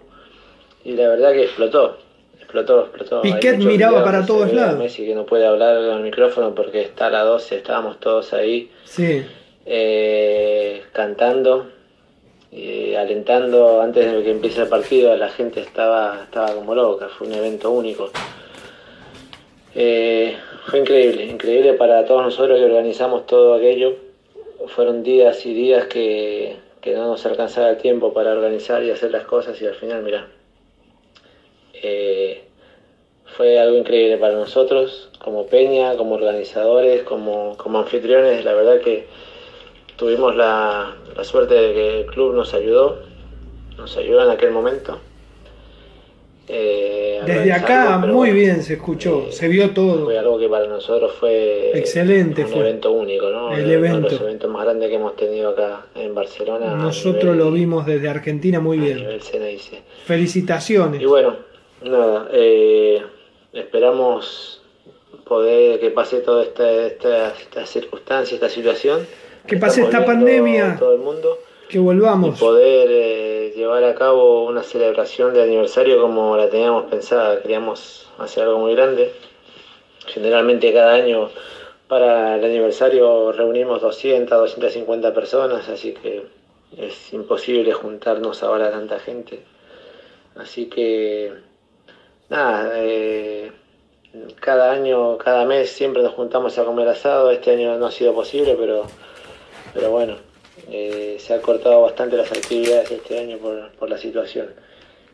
K: Y la verdad que explotó. Explotó, explotó.
B: Piquet miraba para todos lados.
K: Messi que no puede hablar con el micrófono porque está a las 12, estábamos todos ahí
B: Sí.
K: eh, cantando, eh, alentando antes de que empiece el partido, la gente estaba, estaba como loca, fue un evento único. Eh, fue increíble, increíble para todos nosotros que organizamos todo aquello. Fueron días y días que, no nos alcanzaba el tiempo para organizar y hacer las cosas y al final, mira, eh, fue algo increíble para nosotros, como peña, como organizadores, como, como anfitriones, la verdad que tuvimos la, la suerte de que el club nos ayudó, nos ayudó en aquel momento. Eh,
B: Desde acá
K: pero
B: muy
K: bueno,
B: bien se escuchó, se vio todo.
K: Fue algo que para nosotros fue
B: Excelente
K: un
B: fue.
K: evento único, ¿no?
B: El
K: Uno de
B: evento.
K: los eventos más grandes que hemos tenido acá en Barcelona.
B: Nosotros
K: nivel-
B: lo vimos desde Argentina muy bien. Felicitaciones.
K: Y bueno, nada, eh, esperamos poder que pase toda esta, esta, esta circunstancia, esta situación.
B: Que pase
K: Estamos
B: esta pandemia.
K: Todo el mundo.
B: Que volvamos.
K: poder eh, llevar a cabo una celebración de aniversario como la teníamos pensada. Queríamos hacer algo muy grande. Generalmente cada año para el aniversario reunimos 200, 250 personas, así que es imposible juntarnos ahora tanta gente. Así que, nada, eh, cada año, cada mes siempre nos juntamos a comer asado. Este año no ha sido posible, pero, pero bueno, eh, se ha cortado bastante las actividades este año por, por la situación.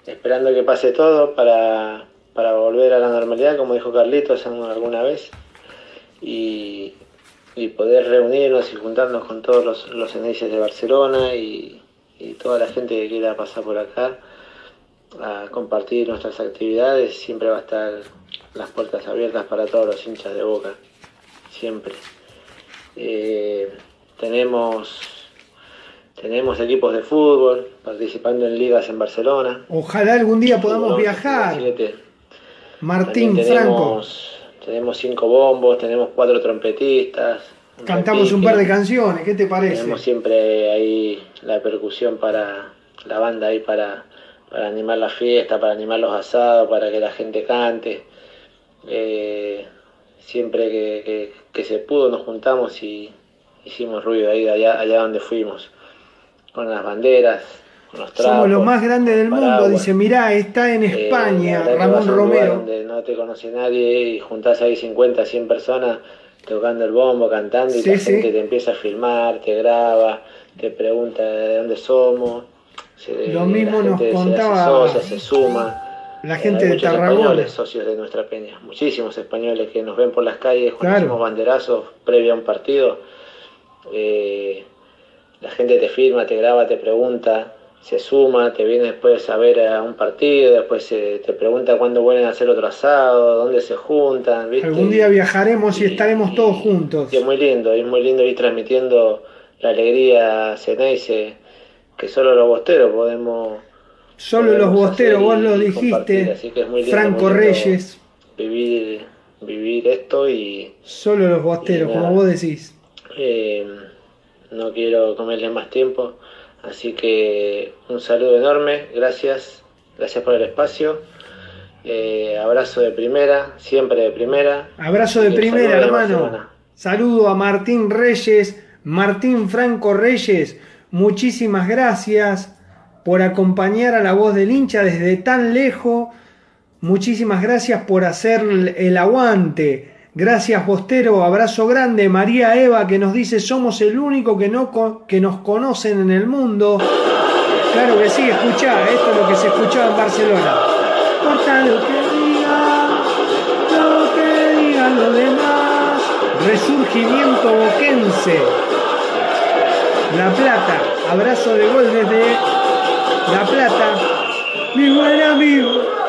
K: Esperando que pase todo para, para volver a la normalidad, como dijo Carlitos alguna vez, y, y poder reunirnos y juntarnos con todos los, los de Barcelona y, y toda la gente que quiera pasar por acá a compartir nuestras actividades, siempre va a estar las puertas abiertas para todos los hinchas de Boca, siempre. Eh, tenemos, tenemos equipos de fútbol participando en ligas en Barcelona.
B: Ojalá algún día podamos viajar. Martín
K: tenemos,
B: Franco.
K: Tenemos cinco bombos, tenemos cuatro trompetistas.
B: Cantamos un par de canciones, ¿qué te parece?
K: Tenemos siempre ahí la percusión para la banda ahí para, para animar la fiesta, para animar los asados, para que la gente cante. Eh, siempre que, que, que, se pudo nos juntamos y hicimos ruido ahí allá, allá donde fuimos, con las banderas, con los trapos.
B: Somos los más grandes del mundo, dice, mirá, está en España, eh, Ramón Romero.
K: Donde no te conoce nadie y juntás ahí 50, 100 personas tocando el bombo, cantando y sí, la sí. gente te empieza a filmar, te graba, te pregunta de dónde somos. Se,
B: Lo mismo nos contaba
K: se, se suma.
B: La gente
K: Hay
B: de Tarragona.
K: españoles socios de nuestra peña, muchísimos españoles que nos ven por las calles hacemos banderazos previo a un partido. Eh, la gente te firma, te graba, te pregunta, se suma, te viene después a ver a un partido, después eh, te pregunta cuándo vuelven a hacer otro asado, dónde se juntan. ¿viste?
B: Algún día viajaremos y, y estaremos todos juntos.
K: Y es muy lindo, es muy lindo ir transmitiendo la alegría a Ceneice, que solo los bosteros podemos
B: Solo los bosteros, vos lo dijiste,
K: lindo,
B: Franco Reyes.
K: Vivir, vivir esto y...
B: Solo los bosteros, como vos decís.
K: Eh, no quiero comerles más tiempo, así que un saludo enorme, gracias, gracias por el espacio. Eh, abrazo de primera, siempre de primera.
B: Abrazo de primera, hermano. Saludo a Martín Reyes, Martín Franco Reyes, muchísimas gracias por acompañar a la voz del hincha desde tan lejos. Muchísimas gracias por hacer el aguante. Gracias, Bostero. Abrazo grande. María Eva que nos dice somos el único que, no, que nos conocen en el mundo. Claro que sí, escuchá. Esto es lo que se escuchaba en Barcelona. Corta lo que digan, lo que digan los demás. Resurgimiento boquense. La Plata. Abrazo de gol desde la Plata, mi buen amigo.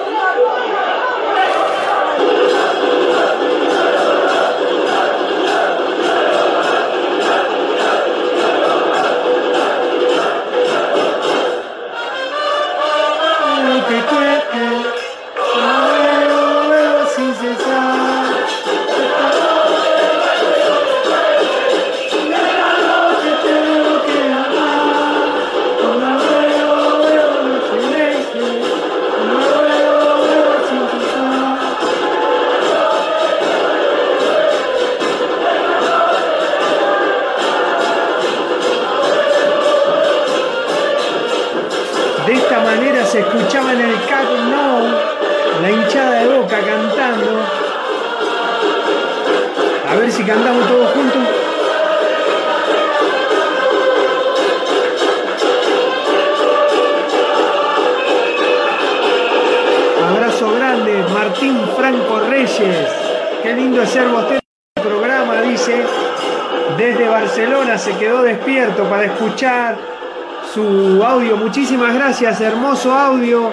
B: Muchísimas gracias, hermoso audio.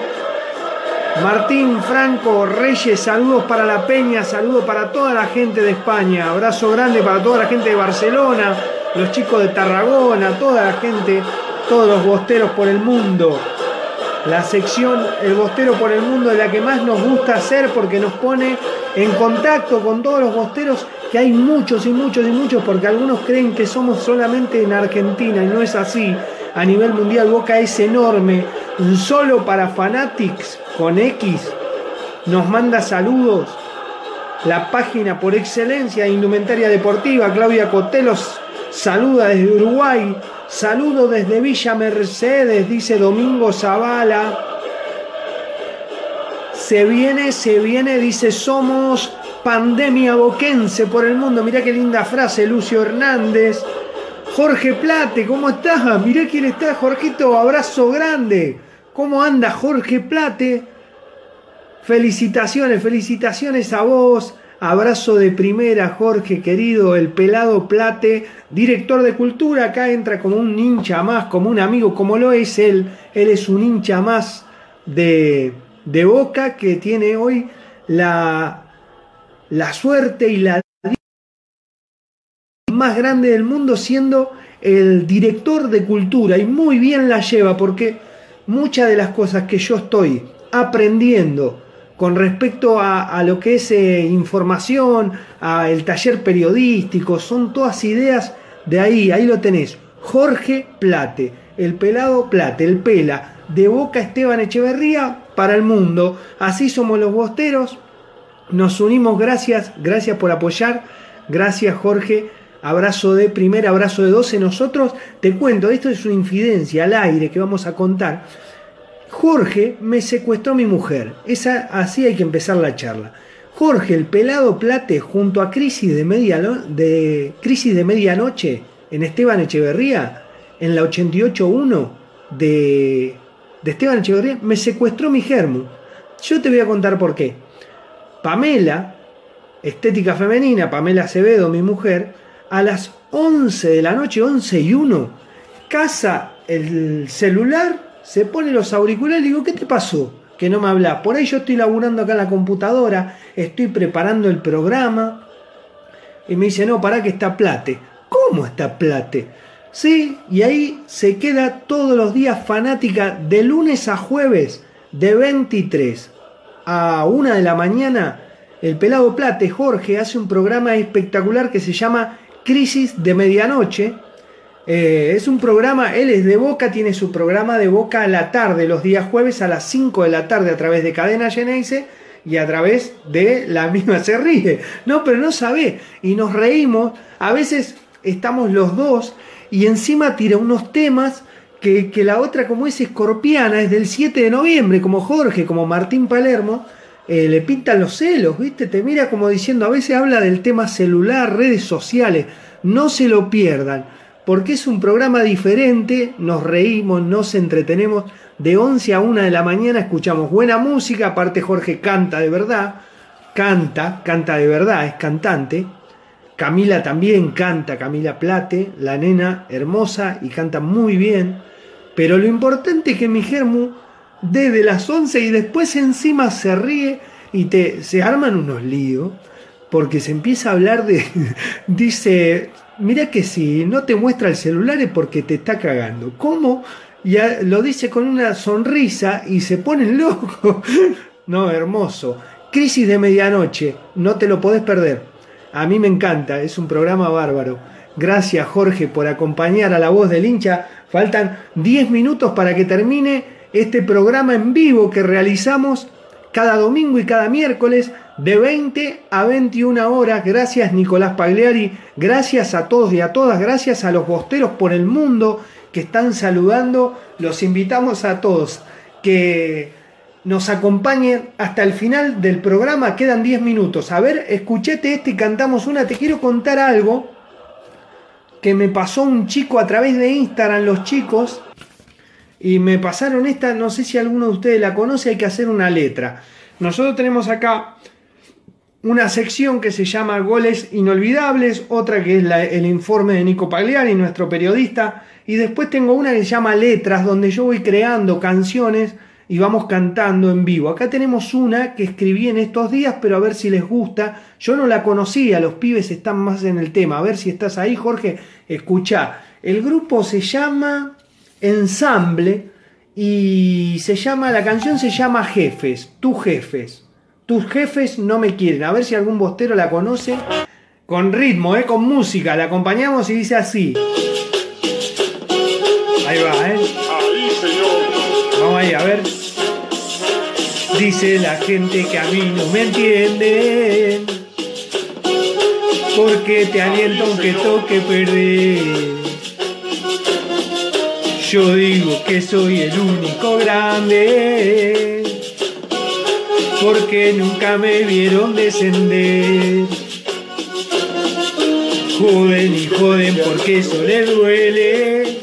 B: Martín Franco Reyes, saludos para la Peña, saludos para toda la gente de España, abrazo grande para toda la gente de Barcelona, los chicos de Tarragona, toda la gente, todos los bosteros por el mundo. La sección El Bostero por el Mundo es la que más nos gusta hacer porque nos pone en contacto con todos los bosteros, que hay muchos y muchos y muchos, porque algunos creen que somos solamente en Argentina y no es así. A nivel mundial Boca es enorme. Solo para Fanatics con X nos manda saludos. La página por excelencia de indumentaria deportiva, Claudia Cotelos, saluda desde Uruguay. Saludo desde Villa Mercedes, dice Domingo Zavala. Se viene, se viene, dice, somos pandemia boquense por el mundo. Mirá qué linda frase, Lucio Hernández. Jorge Plate, ¿cómo estás? Mirá quién está, Jorgito, abrazo grande. ¿Cómo anda Jorge Plate? Felicitaciones, felicitaciones a vos. Abrazo de primera, Jorge querido, el pelado Plate, director de cultura. Acá entra como un hincha más, como un amigo, como lo es él. Él es un hincha más de, de Boca que tiene hoy la, la suerte y la más grande del mundo siendo el director de cultura y muy bien la lleva porque muchas de las cosas que yo estoy aprendiendo con respecto a, lo que es eh, información, a el taller periodístico, son todas ideas de ahí, ahí lo tenés. Jorge Plate, el pelado Plate, el pela, de Boca Esteban Echeverría para el mundo. Así somos los bosteros. Nos unimos, gracias, gracias por apoyar. Gracias Jorge. Abrazo de primera, abrazo de 12. Nosotros, te cuento, esto es una infidencia al aire que vamos a contar. Jorge me secuestró mi mujer. Esa, así hay que empezar la charla. Jorge, el pelado plate, junto a Crisis de, media, de, Crisis de Medianoche en Esteban Echeverría, en la 88.1 de, de Esteban Echeverría, me secuestró mi germo. Yo te voy a contar por qué. Pamela, estética femenina, Pamela Acevedo, mi mujer, a las 11 de la noche, 11 y 1, casa el celular, se pone los auriculares y digo, ¿qué te pasó? Que no me habla. Por ahí yo estoy laburando acá en la computadora, estoy preparando el programa. Y me dice, no, para que está plate. ¿Cómo está plate? Sí, y ahí se queda todos los días fanática de lunes a jueves, de 23 a 1 de la mañana. El pelado plate, Jorge, hace un programa espectacular que se llama Crisis de Medianoche. Eh, es un programa, él es de Boca, tiene su programa de Boca a la tarde, los días jueves a las 5 de la tarde a través de Cadena Geneise y a través de la misma se ríe. No, pero no sabe. Y nos reímos. A veces estamos los dos y encima tira unos temas que, que la otra, como es escorpiana, es del 7 de noviembre, como Jorge, como Martín Palermo. Eh, le pintan los celos, ¿viste? Te mira como diciendo, a veces habla del tema celular, redes sociales, no se lo pierdan, porque es un programa diferente, nos reímos, nos entretenemos, de 11 a 1 de la mañana escuchamos buena música, aparte Jorge canta de verdad, canta, canta de verdad, es cantante, Camila también canta, Camila Plate, la nena hermosa y canta muy bien, pero lo importante es que mi germu desde las 11 y después encima se ríe y te, se arman unos líos porque se empieza a hablar de, [LAUGHS] dice, mira que si no te muestra el celular es porque te está cagando. ¿Cómo? Ya lo dice con una sonrisa y se pone [LAUGHS] loco. no, hermoso. Crisis de medianoche, no te lo podés perder. A mí me encanta, es un programa bárbaro. Gracias Jorge por acompañar a la voz del hincha. Faltan 10 minutos para que termine este programa en vivo que realizamos cada domingo y cada miércoles de 20 a 21 horas. Gracias Nicolás Pagliari, gracias a todos y a todas, gracias a los bosteros por el mundo que están saludando. Los invitamos a todos que nos acompañen hasta el final del programa. Quedan 10 minutos. A ver, escuchete este y cantamos una. Te quiero contar algo que me pasó un chico a través de Instagram, los chicos y me pasaron esta, no sé si alguno de ustedes la conoce, hay que hacer una letra. Nosotros tenemos acá una sección que se llama Goles Inolvidables, otra que es el informe de Nico Pagliari, nuestro periodista, y después tengo una que se llama Letras, donde yo voy creando canciones y vamos cantando en vivo. Acá tenemos una que escribí en estos días, pero a ver si les gusta. Yo no la conocía, los pibes están más en el tema. A ver si estás ahí, Jorge. Escucha. El grupo se llama ensamble y se llama, la canción se llama Jefes, tú jefes. Tus jefes no me quieren. A ver si algún bostero la conoce. Con ritmo, ¿eh? con música. La acompañamos y dice así. Ahí va, ¿eh?
J: Ahí, señor.
B: Vamos ahí, a ver. Dice la gente que a mí no me entienden. Porque te aliento aunque toque perder. Yo digo que soy el único grande. Porque nunca me vieron descender. Joden y joden porque eso les duele.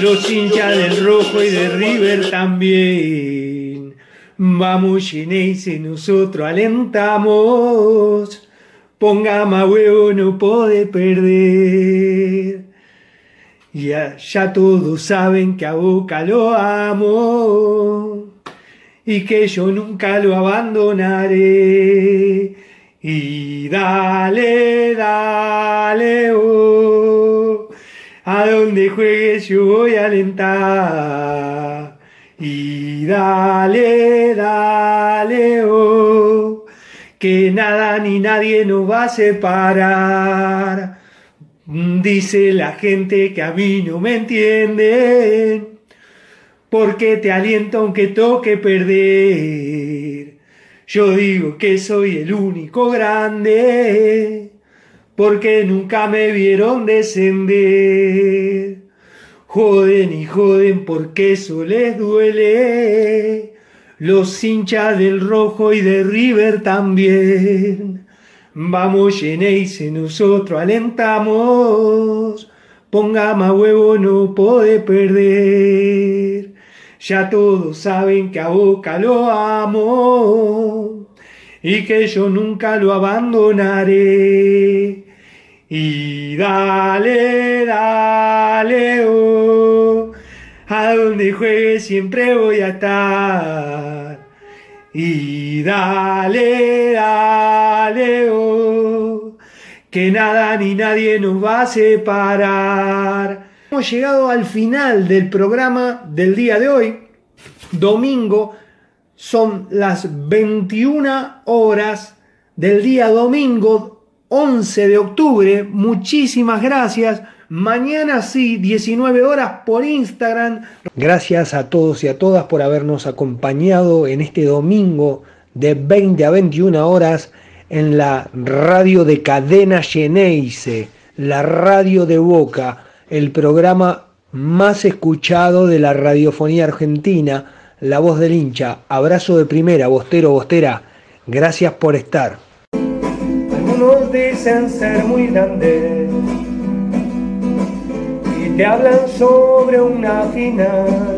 B: Los hinchas del rojo y de River también. Vamos, Geneise, nosotros alentamos. Ponga más huevo, no puede perder. Ya, ya todos saben que a Boca lo amo y que yo nunca lo abandonaré. Y dale, dale, oh, a donde juegues yo voy a alentar. Y dale, dale, oh, que nada ni nadie nos va a separar. Dice la gente que a mí no me entienden, porque te aliento aunque toque perder. Yo digo que soy el único grande, porque nunca me vieron descender. Joden y joden porque eso les duele. Los hinchas del rojo y de River también. Vamos, Geneise, nosotros alentamos. Ponga más huevo, no puede perder. Ya todos saben que a Boca lo amo y que yo nunca lo abandonaré. Y dale, dale, oh, a donde juegue siempre voy a estar. Y dale, dale, oh, que nada ni nadie nos va a separar. Hemos llegado al final del programa del día de hoy, domingo, son las 21 horas del día domingo 11 de octubre. Muchísimas gracias. Mañana sí, 19 horas por Instagram. Gracias a todos y a todas por habernos acompañado en este domingo de 20 a 21 horas en la radio de Cadena Geneise, la radio de Boca, el programa más escuchado de la radiofonía argentina, La Voz del Hincha. Abrazo de primera, Bostero, Bostera. Gracias por estar. Algunos dicen ser muy grandes y te hablan sobre una final.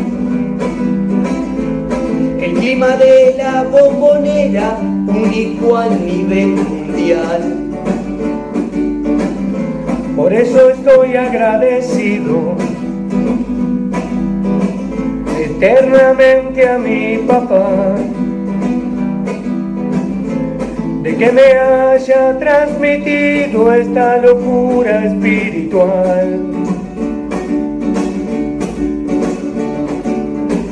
L: clima de la bombonera, único a nivel mundial.
B: Por eso estoy agradecido eternamente a mi papá de que me haya transmitido esta locura espiritual.